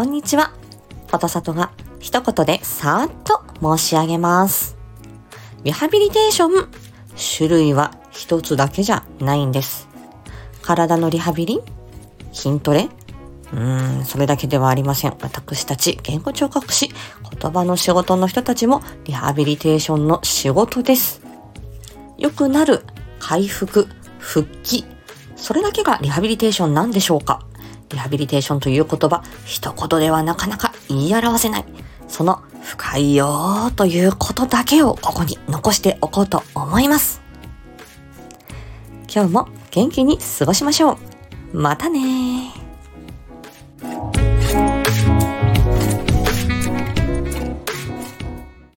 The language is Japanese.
こんにちは。フォトサトが一言でさーっと申し上げます。リハビリテーション、種類は一つだけじゃないんです。体のリハビリ筋トレうーん、それだけではありません。私たち言語聴覚士、言葉の仕事の人たちもリハビリテーションの仕事です。良くなる、回復、復帰。それだけがリハビリテーションなんでしょうかリハビリテーションという言葉、一言ではなかなか言い表せない。その深いよーということだけをここに残しておこうと思います。今日も元気に過ごしましょう。またねー。